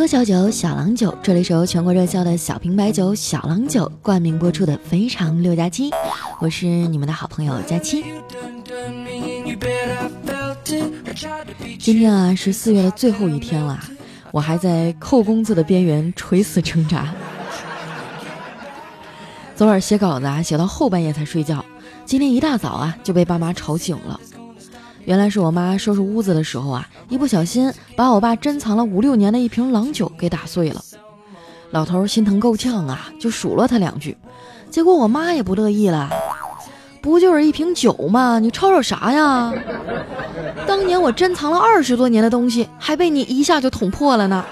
喝小酒，小郎酒。这里是由全国热销的小瓶白酒小郎酒冠名播出的《非常六加七》，我是你们的好朋友佳期。今天啊是四月的最后一天了，我还在扣工资的边缘垂死挣扎。昨晚写稿子啊，写到后半夜才睡觉，今天一大早啊就被爸妈吵醒了。原来是我妈收拾屋子的时候啊，一不小心把我爸珍藏了五六年的一瓶郎酒给打碎了。老头心疼够呛啊，就数落他两句。结果我妈也不乐意了，不就是一瓶酒吗？你吵吵啥呀？当年我珍藏了二十多年的东西，还被你一下就捅破了呢。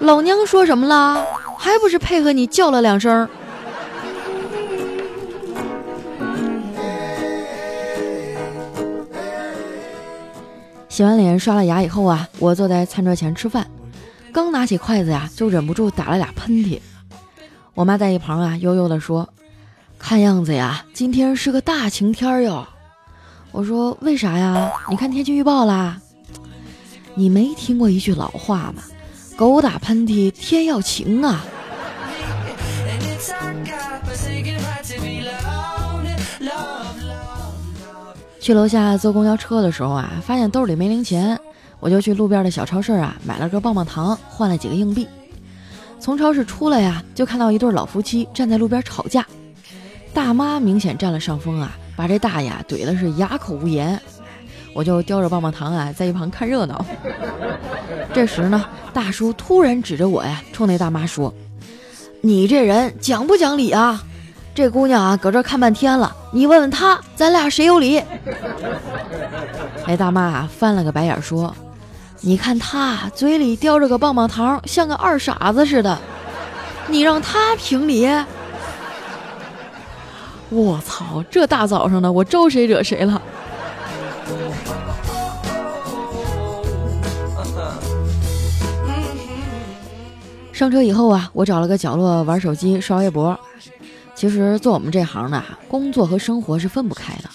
老娘说什么了？还不是配合你叫了两声。洗完脸刷了牙以后啊，我坐在餐桌前吃饭，刚拿起筷子呀，就忍不住打了俩喷嚏。我妈在一旁啊，悠悠地说：“看样子呀，今天是个大晴天哟。”我说：“为啥呀？你看天气预报啦。”你没听过一句老话吗？狗打喷嚏，天要晴啊。去楼下坐公交车的时候啊，发现兜里没零钱，我就去路边的小超市啊买了根棒棒糖，换了几个硬币。从超市出来呀，就看到一对老夫妻站在路边吵架，大妈明显占了上风啊，把这大爷怼的是哑口无言。我就叼着棒棒糖啊，在一旁看热闹。这时呢，大叔突然指着我呀，冲那大妈说：“你这人讲不讲理啊？”这姑娘啊，搁这看半天了，你问问她，咱俩谁有理？那 大妈，翻了个白眼说：“你看她嘴里叼着个棒棒糖，像个二傻子似的，你让她评理？”我操，这大早上的，我招谁惹谁了？上车以后啊，我找了个角落玩手机、刷微博。其实做我们这行的哈，工作和生活是分不开的。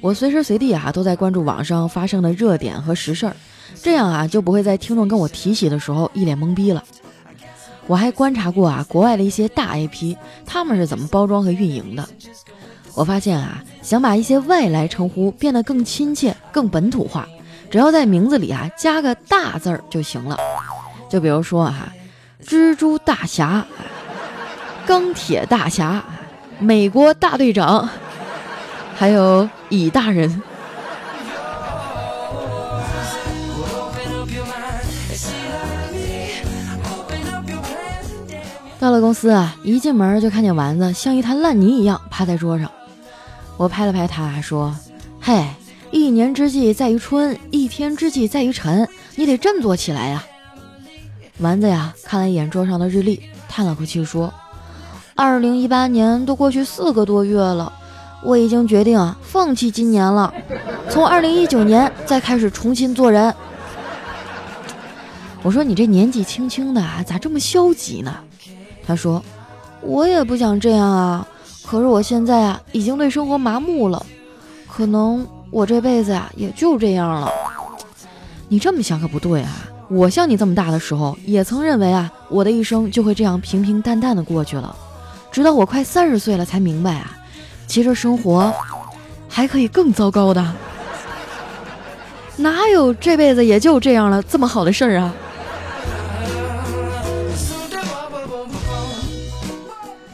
我随时随地啊都在关注网上发生的热点和实事儿，这样啊就不会在听众跟我提起的时候一脸懵逼了。我还观察过啊国外的一些大 IP，他们是怎么包装和运营的。我发现啊，想把一些外来称呼变得更亲切、更本土化，只要在名字里啊加个大字儿就行了。就比如说哈，蜘蛛大侠。钢铁大侠，美国大队长，还有乙大人。到了公司啊，一进门就看见丸子像一滩烂泥一样趴在桌上。我拍了拍他，说：“嘿，一年之计在于春，一天之计在于晨，你得振作起来呀。”丸子呀，看了一眼桌上的日历，叹了口气说。二零一八年都过去四个多月了，我已经决定啊放弃今年了，从二零一九年再开始重新做人。我说你这年纪轻轻的啊咋这么消极呢？他说我也不想这样啊，可是我现在啊已经对生活麻木了，可能我这辈子啊也就这样了。你这么想可不对啊，我像你这么大的时候也曾认为啊我的一生就会这样平平淡淡的过去了。直到我快三十岁了，才明白啊，其实生活还可以更糟糕的，哪有这辈子也就这样了这么好的事儿啊？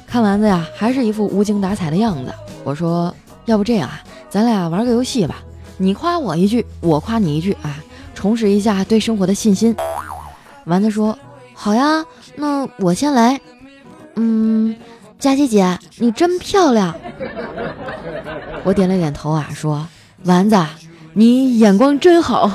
看丸子呀，还是一副无精打采的样子。我说，要不这样啊，咱俩玩个游戏吧，你夸我一句，我夸你一句啊，重拾一下对生活的信心。丸子说，好呀，那我先来，嗯。佳琪姐，你真漂亮。我点了点头啊，说：“丸子，你眼光真好。”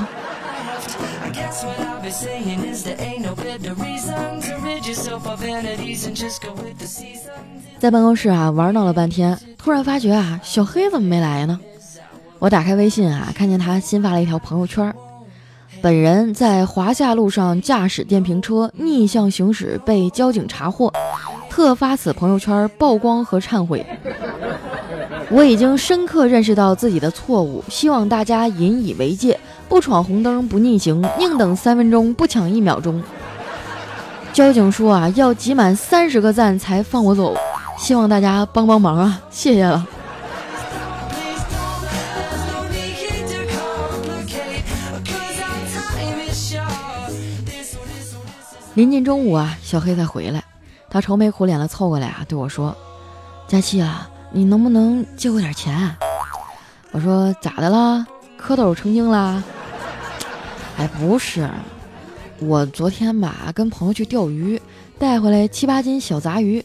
在办公室啊玩闹了半天，突然发觉啊，小黑怎么没来呢？我打开微信啊，看见他新发了一条朋友圈：“本人在华夏路上驾驶电瓶车逆向行驶，被交警查获。”特发此朋友圈曝光和忏悔，我已经深刻认识到自己的错误，希望大家引以为戒，不闯红灯，不逆行，宁等三分钟，不抢一秒钟。交警说啊，要集满三十个赞才放我走，希望大家帮帮忙啊，谢谢了。临近中午啊，小黑才回来，他愁眉苦脸的凑过来啊，对我说：“佳琪啊，你能不能借我点钱？”我说：“咋的啦？蝌蚪成精啦？”哎，不是，我昨天吧跟朋友去钓鱼，带回来七八斤小杂鱼，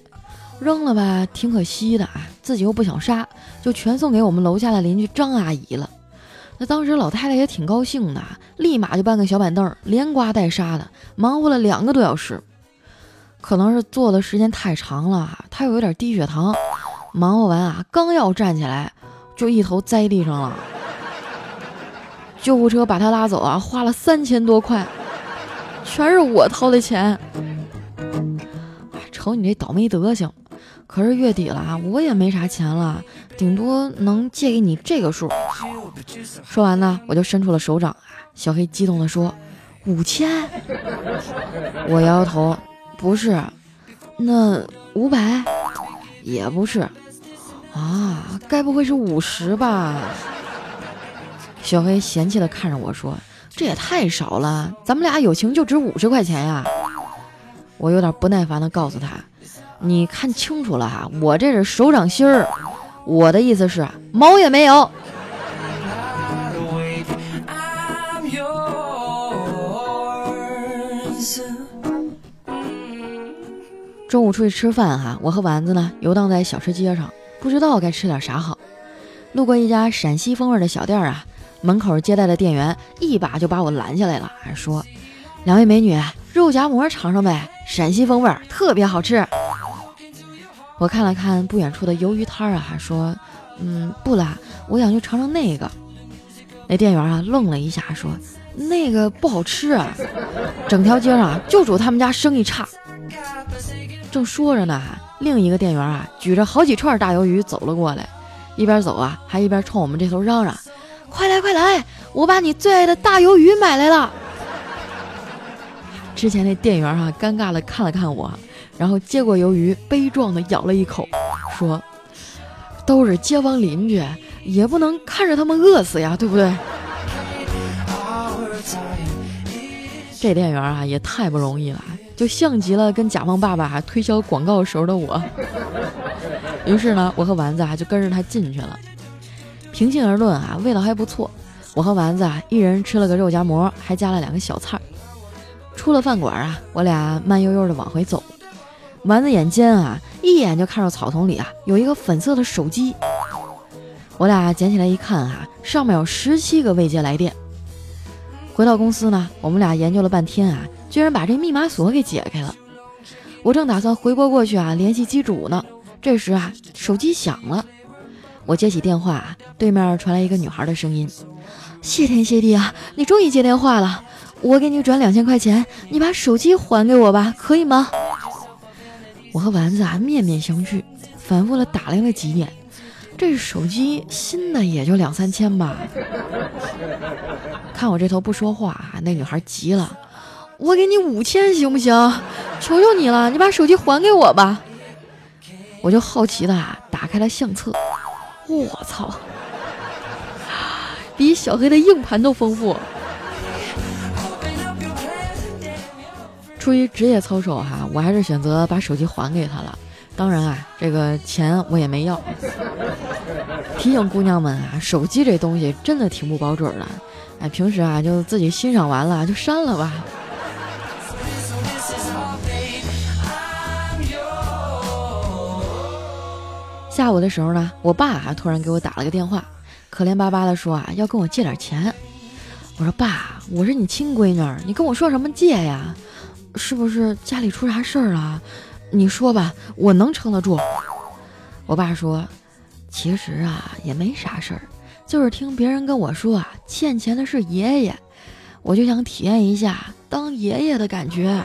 扔了吧挺可惜的啊，自己又不想杀，就全送给我们楼下的邻居张阿姨了。那当时老太太也挺高兴的，立马就搬个小板凳，连刮带杀的，忙活了两个多小时。可能是坐的时间太长了，他又有点低血糖，忙活完啊，刚要站起来，就一头栽地上了。救护车把他拉走啊，花了三千多块，全是我掏的钱。瞅你这倒霉德行！可是月底了啊，我也没啥钱了，顶多能借给你这个数。说完呢，我就伸出了手掌啊。小黑激动地说：“五千。”我摇摇头，不是，那五百也不是啊，该不会是五十吧？小黑嫌弃的看着我说：“这也太少了，咱们俩友情就值五十块钱呀！”我有点不耐烦的告诉他：“你看清楚了哈，我这是手掌心儿，我的意思是毛也没有。”中午出去吃饭哈，我和丸子呢游荡在小吃街上，不知道该吃点啥好。路过一家陕西风味的小店啊。门口接待的店员一把就把我拦下来了，还说：“两位美女，肉夹馍尝尝呗，陕西风味特别好吃。”我看了看不远处的鱿鱼摊啊，还说：“嗯，不啦，我想去尝尝那个。”那店员啊愣了一下，说：“那个不好吃啊，整条街上就主他们家生意差。”正说着呢，另一个店员啊举着好几串大鱿鱼走了过来，一边走啊还一边冲我们这头嚷嚷。快来快来！我把你最爱的大鱿鱼买来了。之前那店员哈尴尬的看了看我，然后接过鱿鱼，悲壮的咬了一口，说：“都是街坊邻居，也不能看着他们饿死呀，对不对？”这店员啊也太不容易了，就像极了跟甲方爸爸推销广告时候的我。于是呢，我和丸子啊就跟着他进去了。平心而论啊，味道还不错。我和丸子啊，一人吃了个肉夹馍，还加了两个小菜。出了饭馆啊，我俩慢悠悠的往回走。丸子眼尖啊，一眼就看到草丛里啊有一个粉色的手机。我俩捡起来一看啊，上面有十七个未接来电。回到公司呢，我们俩研究了半天啊，居然把这密码锁给解开了。我正打算回拨过去啊联系机主呢，这时啊，手机响了。我接起电话，对面传来一个女孩的声音：“谢天谢地啊，你终于接电话了！我给你转两千块钱，你把手机还给我吧，可以吗？”我和丸子啊面面相觑，反复的打量了几眼，这手机新的也就两三千吧。看我这头不说话，那女孩急了：“我给你五千行不行？求求你了，你把手机还给我吧！”我就好奇的打开了相册。我操，比小黑的硬盘都丰富。出于职业操守哈，我还是选择把手机还给他了。当然啊，这个钱我也没要。提醒姑娘们啊，手机这东西真的挺不保准的。哎，平时啊就自己欣赏完了就删了吧。下午的时候呢，我爸啊突然给我打了个电话，可怜巴巴的说啊要跟我借点钱。我说爸，我是你亲闺女，你跟我说什么借呀？是不是家里出啥事儿了？你说吧，我能撑得住。我爸说，其实啊也没啥事儿，就是听别人跟我说啊欠钱的是爷爷，我就想体验一下当爷爷的感觉。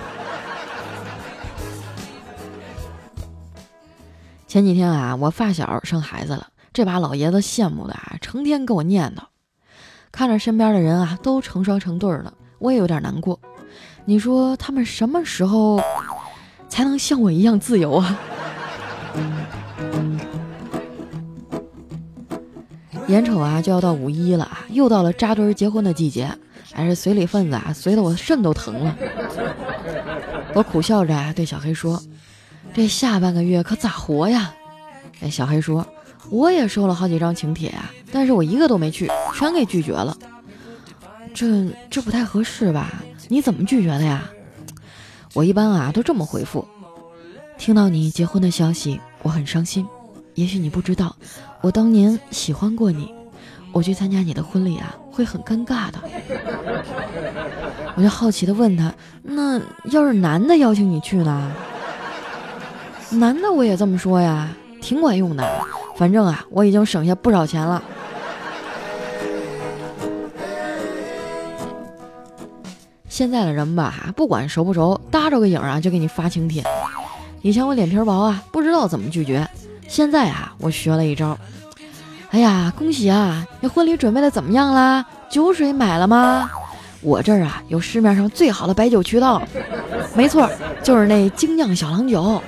前几天啊，我发小生孩子了，这把老爷子羡慕的啊，成天跟我念叨。看着身边的人啊，都成双成对了，我也有点难过。你说他们什么时候才能像我一样自由啊！眼瞅啊就要到五一了啊，又到了扎堆结婚的季节，还是随礼份子啊，随的我肾都疼了。我苦笑着啊对小黑说：“这下半个月可咋活呀？”哎，小黑说：“我也收了好几张请帖呀，但是我一个都没去，全给拒绝了。这这不太合适吧？你怎么拒绝的呀？”我一般啊都这么回复：听到你结婚的消息，我很伤心。也许你不知道，我当年喜欢过你。我去参加你的婚礼啊，会很尴尬的。我就好奇的问他：那要是男的邀请你去呢？男的我也这么说呀，挺管用的。反正啊，我已经省下不少钱了。现在的人吧，不管熟不熟，搭着个影啊就给你发请帖。以前我脸皮薄啊，不知道怎么拒绝。现在啊，我学了一招。哎呀，恭喜啊！你婚礼准备的怎么样啦？酒水买了吗？我这儿啊有市面上最好的白酒渠道，没错，就是那精酿小郎酒。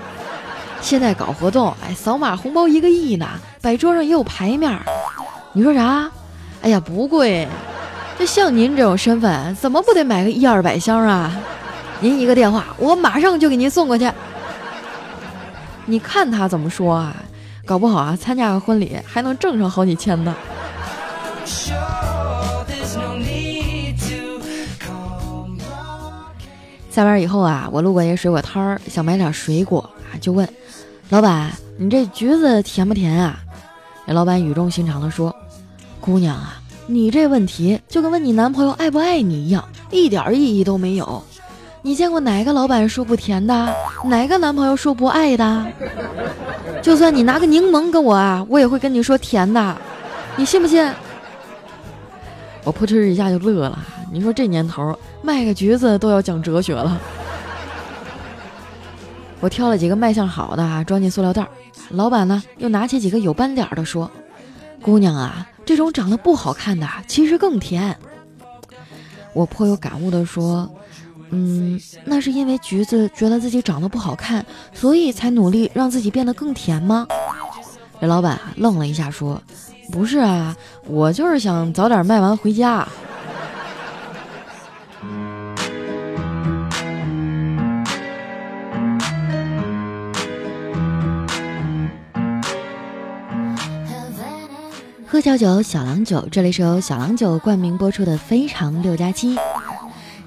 现在搞活动，哎，扫码红包一个亿呢，摆桌上也有牌面。你说啥？哎呀，不贵。这像您这种身份，怎么不得买个一二百箱啊？您一个电话，我马上就给您送过去。你看他怎么说啊？搞不好啊，参加个婚礼还能挣上好几千呢。下班以后啊，我路过一个水果摊儿，想买点水果啊，就问老板：“你这橘子甜不甜啊？”那老板语重心长地说：“姑娘啊。”你这问题就跟问你男朋友爱不爱你一样，一点意义都没有。你见过哪个老板说不甜的？哪个男朋友说不爱的？就算你拿个柠檬跟我啊，我也会跟你说甜的。你信不信？我扑哧一下就乐了。你说这年头卖个橘子都要讲哲学了。我挑了几个卖相好的啊装进塑料袋，老板呢又拿起几个有斑点的说：“姑娘啊。”这种长得不好看的，其实更甜。我颇有感悟的说：“嗯，那是因为橘子觉得自己长得不好看，所以才努力让自己变得更甜吗？”这老板愣了一下说：“不是啊，我就是想早点卖完回家。”小酒，小郎酒，这里是由小郎酒冠名播出的《非常六加七》。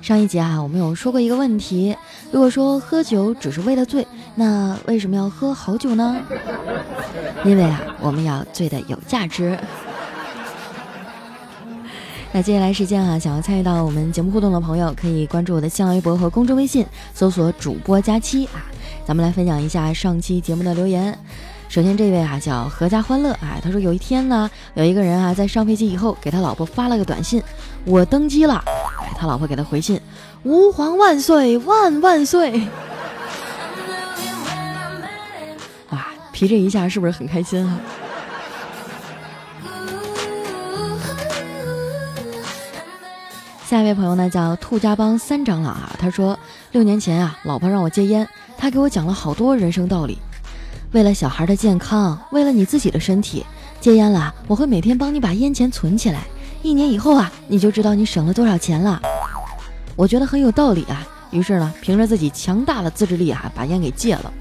上一集啊，我们有说过一个问题：如果说喝酒只是为了醉，那为什么要喝好酒呢？因为啊，我们要醉的有价值。那接下来时间啊，想要参与到我们节目互动的朋友，可以关注我的新浪微博和公众微信，搜索主播佳期啊。咱们来分享一下上期节目的留言。首先，这位啊叫阖家欢乐，哎，他说有一天呢，有一个人啊在上飞机以后给他老婆发了个短信，我登机了，他老婆给他回信，吾皇万岁万万岁，哇，皮这一下是不是很开心啊？下一位朋友呢叫兔家帮三长老啊，他说六年前啊，老婆让我戒烟，他给我讲了好多人生道理。为了小孩的健康，为了你自己的身体，戒烟了，我会每天帮你把烟钱存起来。一年以后啊，你就知道你省了多少钱了。我觉得很有道理啊，于是呢，凭着自己强大的自制力啊，把烟给戒了。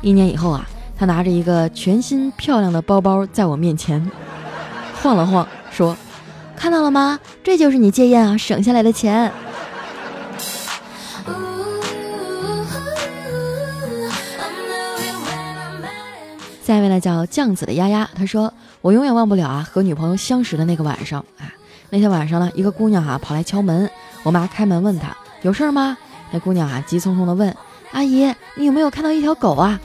一年以后啊，他拿着一个全新漂亮的包包在我面前晃了晃，说：“看到了吗？这就是你戒烟啊省下来的钱。”下一位呢叫酱子的丫丫，他说我永远忘不了啊和女朋友相识的那个晚上啊。那天晚上呢，一个姑娘哈跑来敲门，我妈开门问她有事儿吗？那姑娘啊急匆匆的问阿姨你有没有看到一条狗啊？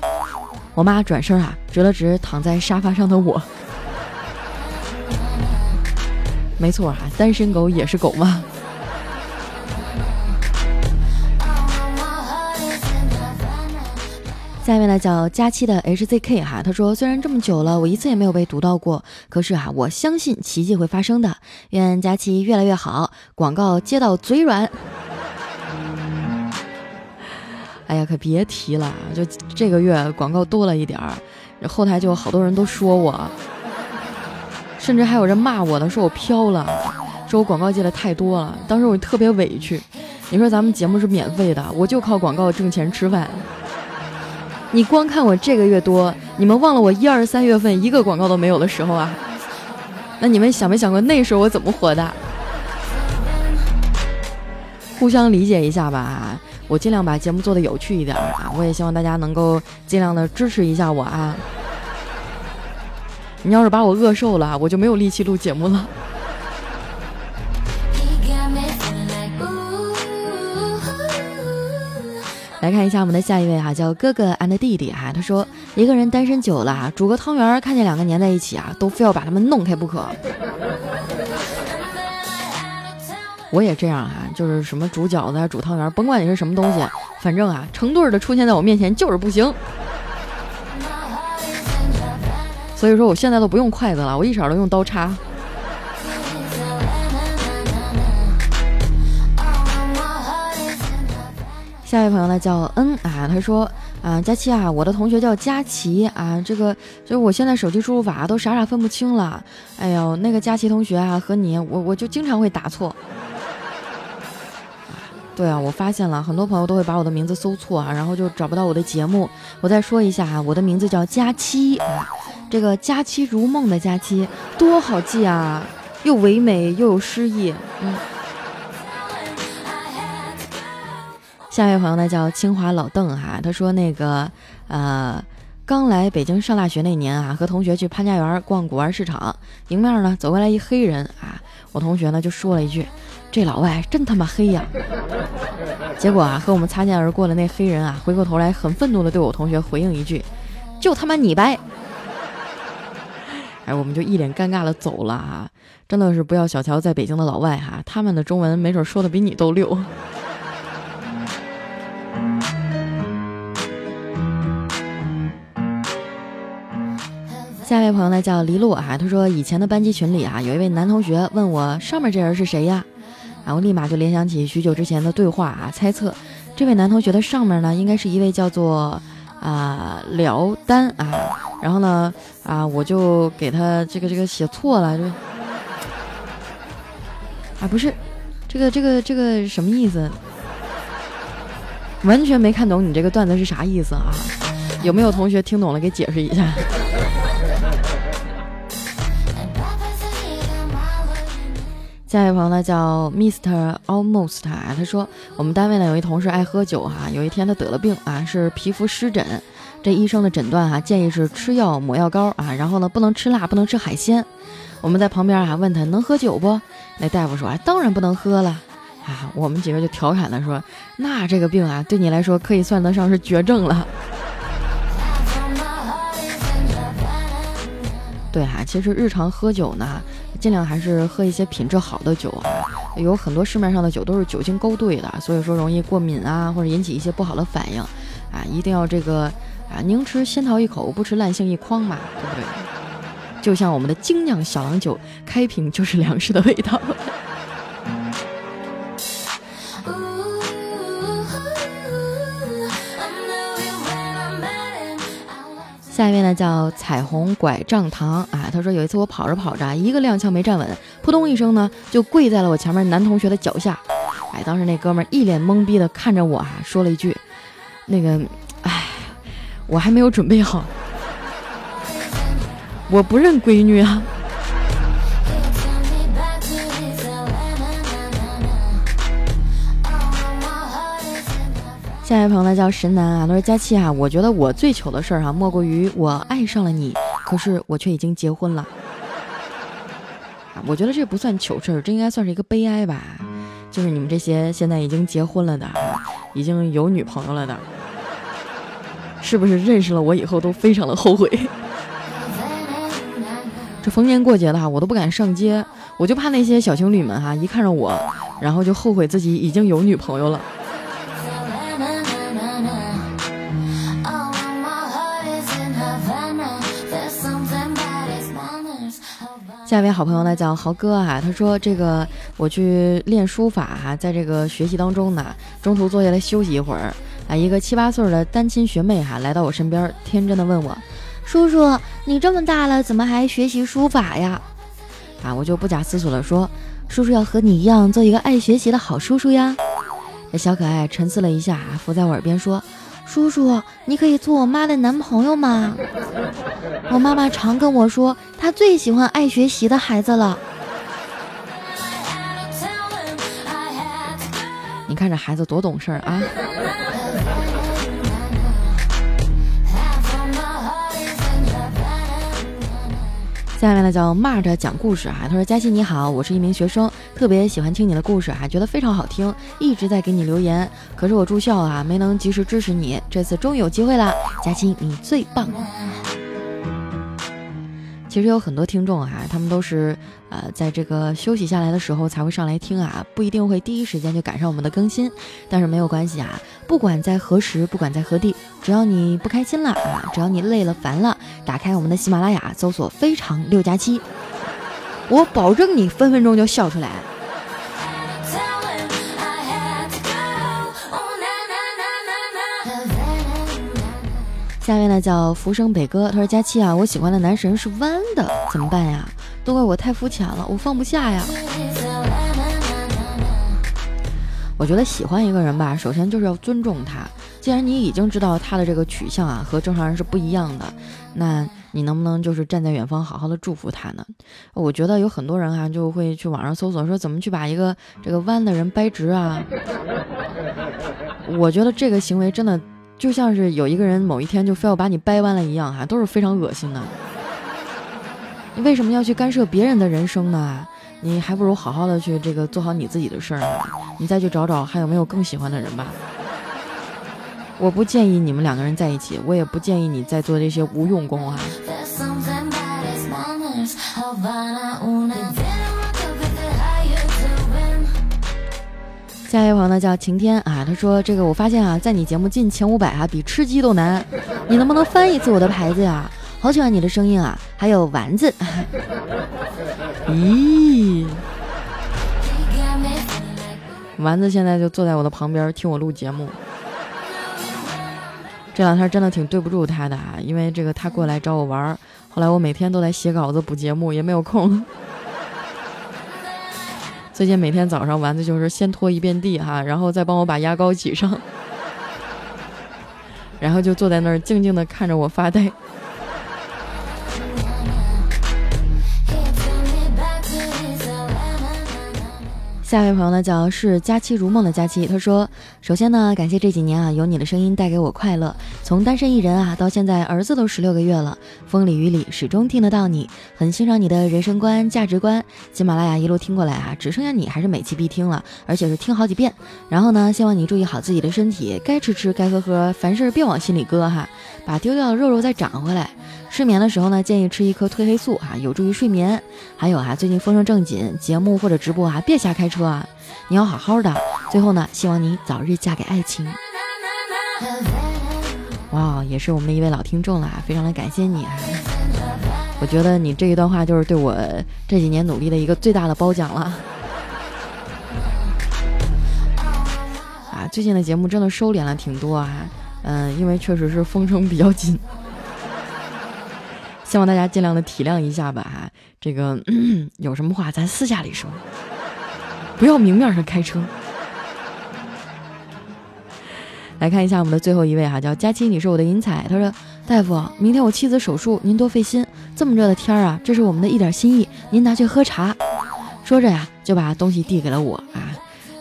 我妈转身啊指了指躺在沙发上的我，没错啊，单身狗也是狗吗？下面呢叫佳期的 HZK 哈，他说虽然这么久了，我一次也没有被读到过，可是啊，我相信奇迹会发生的。愿佳期越来越好，广告接到嘴软。哎呀，可别提了，就这个月广告多了一点儿，后台就好多人都说我，甚至还有人骂我的，说我飘了，说我广告接的太多了。当时我特别委屈。你说咱们节目是免费的，我就靠广告挣钱吃饭。你光看我这个月多，你们忘了我一二三月份一个广告都没有的时候啊？那你们想没想过那时候我怎么活的？互相理解一下吧，我尽量把节目做的有趣一点啊！我也希望大家能够尽量的支持一下我啊！你要是把我饿瘦了，我就没有力气录节目了。来看一下我们的下一位哈，叫哥哥 and 弟弟哈。他说，一个人单身久了，煮个汤圆，看见两个粘在一起啊，都非要把他们弄开不可。我也这样哈，就是什么煮饺子啊、煮汤圆，甭管你是什么东西，反正啊，成对的出现在我面前就是不行。所以说，我现在都不用筷子了，我一勺都用刀叉。下一位朋友呢叫恩啊，他说啊，佳期啊，我的同学叫佳琪啊，这个就是我现在手机输入法都傻傻分不清了。哎呦，那个佳琪同学啊，和你我我就经常会打错。对啊，我发现了很多朋友都会把我的名字搜错啊，然后就找不到我的节目。我再说一下啊，我的名字叫佳期啊，这个佳期如梦的佳期多好记啊，又唯美又有诗意，嗯。下一位朋友呢叫清华老邓哈，他说那个呃刚来北京上大学那年啊，和同学去潘家园逛古玩市场，迎面呢走过来一黑人啊，我同学呢就说了一句：“这老外真他妈黑呀！” 结果啊和我们擦肩而过的那黑人啊，回过头来很愤怒的对我同学回应一句：“就他妈你白！” 哎，我们就一脸尴尬的走了啊！真的是不要小瞧在北京的老外哈，他们的中文没准说的比你都溜。下一位朋友呢叫黎洛啊，他说以前的班级群里啊，有一位男同学问我上面这人是谁呀？然后立马就联想起许久之前的对话啊，猜测这位男同学的上面呢，应该是一位叫做啊辽丹啊。然后呢啊，我就给他这个这个写错了，就啊不是这个这个这个什么意思？完全没看懂你这个段子是啥意思啊？有没有同学听懂了给解释一下？下一位朋友呢叫 Mister Almost 啊，他说我们单位呢有一同事爱喝酒哈，有一天他得了病啊，是皮肤湿疹，这医生的诊断哈建议是吃药抹药膏啊，然后呢不能吃辣，不能吃海鲜。我们在旁边啊问他能喝酒不？那大夫说啊当然不能喝了啊。我们几个就调侃他说，那这个病啊对你来说可以算得上是绝症了。对哈，其实日常喝酒呢，尽量还是喝一些品质好的酒啊。有很多市面上的酒都是酒精勾兑的，所以说容易过敏啊，或者引起一些不好的反应啊。一定要这个啊，宁吃仙桃一口，不吃烂杏一筐嘛，对不对？就像我们的精酿小郎酒，开瓶就是粮食的味道。那叫彩虹拐杖糖啊，他说有一次我跑着跑着，一个踉跄没站稳，扑通一声呢就跪在了我前面男同学的脚下。哎，当时那哥们一脸懵逼的看着我啊，说了一句：“那个，哎，我还没有准备好，我不认闺女啊。”下一位朋友呢叫神男啊，他说佳期啊，我觉得我最糗的事儿哈，莫过于我爱上了你，可是我却已经结婚了。啊，我觉得这不算糗事儿，这应该算是一个悲哀吧。就是你们这些现在已经结婚了的，已经有女朋友了的，是不是认识了我以后都非常的后悔？这逢年过节的哈，我都不敢上街，我就怕那些小情侣们哈，一看着我，然后就后悔自己已经有女朋友了。下一位好朋友呢叫豪哥啊，他说这个我去练书法哈，在这个学习当中呢，中途坐下来休息一会儿啊，一个七八岁的单亲学妹哈来到我身边，天真的问我，叔叔你这么大了，怎么还学习书法呀？啊，我就不假思索的说，叔叔要和你一样做一个爱学习的好叔叔呀。这小可爱沉思了一下，伏在我耳边说。叔叔，你可以做我妈的男朋友吗？我妈妈常跟我说，她最喜欢爱学习的孩子了。你看这孩子多懂事儿啊！下面呢叫骂着讲故事哈，他说佳欣你好，我是一名学生，特别喜欢听你的故事哈，觉得非常好听，一直在给你留言，可是我住校啊，没能及时支持你，这次终于有机会了，佳欣你最棒。其实有很多听众啊，他们都是呃，在这个休息下来的时候才会上来听啊，不一定会第一时间就赶上我们的更新，但是没有关系啊，不管在何时，不管在何地，只要你不开心了啊，只要你累了烦了，打开我们的喜马拉雅，搜索“非常六加七”，我保证你分分钟就笑出来。下面呢叫浮生北哥，他说佳期啊，我喜欢的男神是弯的，怎么办呀？都怪我太肤浅了，我放不下呀。我觉得喜欢一个人吧，首先就是要尊重他。既然你已经知道他的这个取向啊和正常人是不一样的，那你能不能就是站在远方好好的祝福他呢？我觉得有很多人啊就会去网上搜索说怎么去把一个这个弯的人掰直啊。我觉得这个行为真的。就像是有一个人某一天就非要把你掰弯了一样，哈，都是非常恶心的。你为什么要去干涉别人的人生呢？你还不如好好的去这个做好你自己的事儿。你再去找找还有没有更喜欢的人吧。我不建议你们两个人在一起，我也不建议你再做这些无用功啊。下一位朋友呢叫晴天啊，他说这个我发现啊，在你节目进前五百啊，比吃鸡都难。你能不能翻一次我的牌子呀？好喜欢你的声音啊！还有丸子，咦，丸子现在就坐在我的旁边听我录节目。这两天真的挺对不住他的啊，因为这个他过来找我玩，后来我每天都在写稿子补节目，也没有空。最近每天早上，丸子就是先拖一遍地哈，然后再帮我把牙膏挤上，然后就坐在那儿静静的看着我发呆。下一位朋友呢，叫是佳期如梦的佳期。他说：“首先呢，感谢这几年啊，有你的声音带给我快乐。从单身一人啊，到现在儿子都十六个月了，风里雨里始终听得到你，很欣赏你的人生观、价值观。喜马拉雅一路听过来啊，只剩下你还是每期必听了，而且是听好几遍。然后呢，希望你注意好自己的身体，该吃吃，该喝喝，凡事别往心里搁哈，把丢掉的肉肉再长回来。”失眠的时候呢，建议吃一颗褪黑素啊，有助于睡眠。还有啊，最近风声正紧，节目或者直播啊，别瞎开车啊，你要好好的。最后呢，希望你早日嫁给爱情。哇，也是我们的一位老听众了，非常的感谢你啊！我觉得你这一段话就是对我这几年努力的一个最大的褒奖了。啊，最近的节目真的收敛了挺多啊，嗯，因为确实是风声比较紧。希望大家尽量的体谅一下吧，哈，这个 有什么话咱私下里说，不要明面上开车。来看一下我们的最后一位哈，叫佳期，你是我的银彩。他说：“大夫，明天我妻子手术，您多费心。这么热的天儿啊，这是我们的一点心意，您拿去喝茶。”说着呀，就把东西递给了我啊。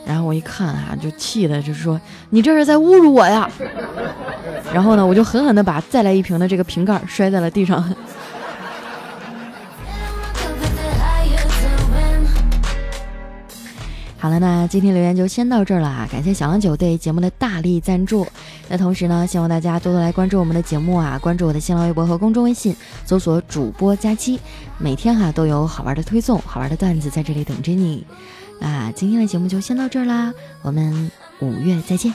然后我一看啊，就气的，就是说你这是在侮辱我呀。然后呢，我就狠狠的把再来一瓶的这个瓶盖摔在了地上。好了，那今天留言就先到这儿了啊！感谢小郎酒对节目的大力赞助。那同时呢，希望大家多多来关注我们的节目啊，关注我的新浪微博和公众微信，搜索主播佳期，每天哈都有好玩的推送、好玩的段子在这里等着你。那今天的节目就先到这儿啦，我们五月再见。